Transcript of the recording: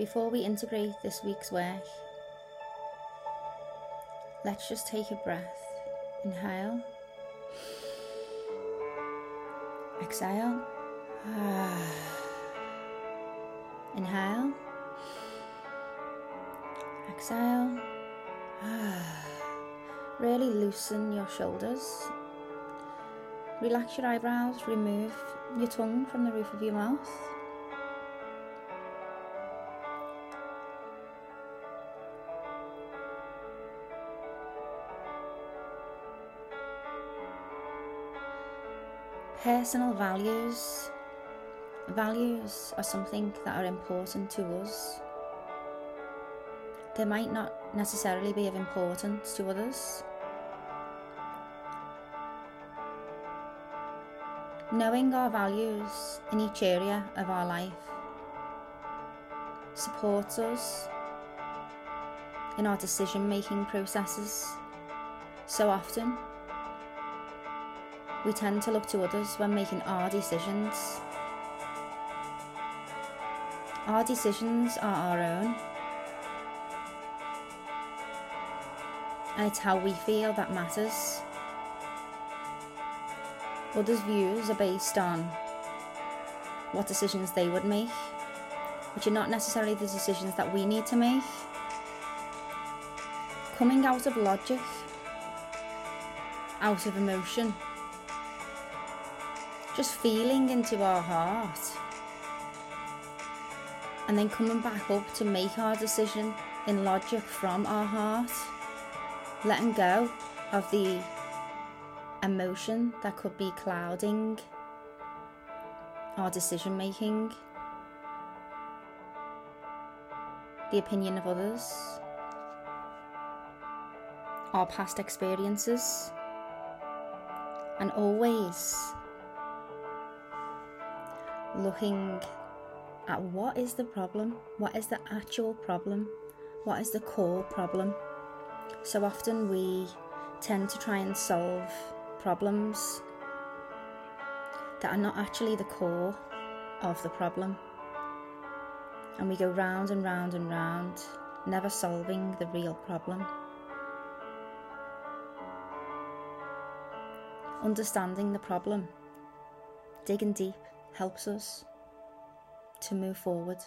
Before we integrate this week's work, let's just take a breath. Inhale, exhale, inhale, exhale. Really loosen your shoulders. Relax your eyebrows, remove your tongue from the roof of your mouth. Personal values. Values are something that are important to us. They might not necessarily be of importance to others. Knowing our values in each area of our life supports us in our decision making processes. So often, we tend to look to others when making our decisions. Our decisions are our own, and it's how we feel that matters. Others' views are based on what decisions they would make, which are not necessarily the decisions that we need to make. Coming out of logic, out of emotion, just feeling into our heart. And then coming back up to make our decision in logic from our heart, letting go of the emotion that could be clouding our decision making, the opinion of others, our past experiences, and always looking at what is the problem, what is the actual problem, what is the core problem. So often we tend to try and solve problems that are not actually the core of the problem. And we go round and round and round, never solving the real problem. Understanding the problem, digging deep, helps us to move forward.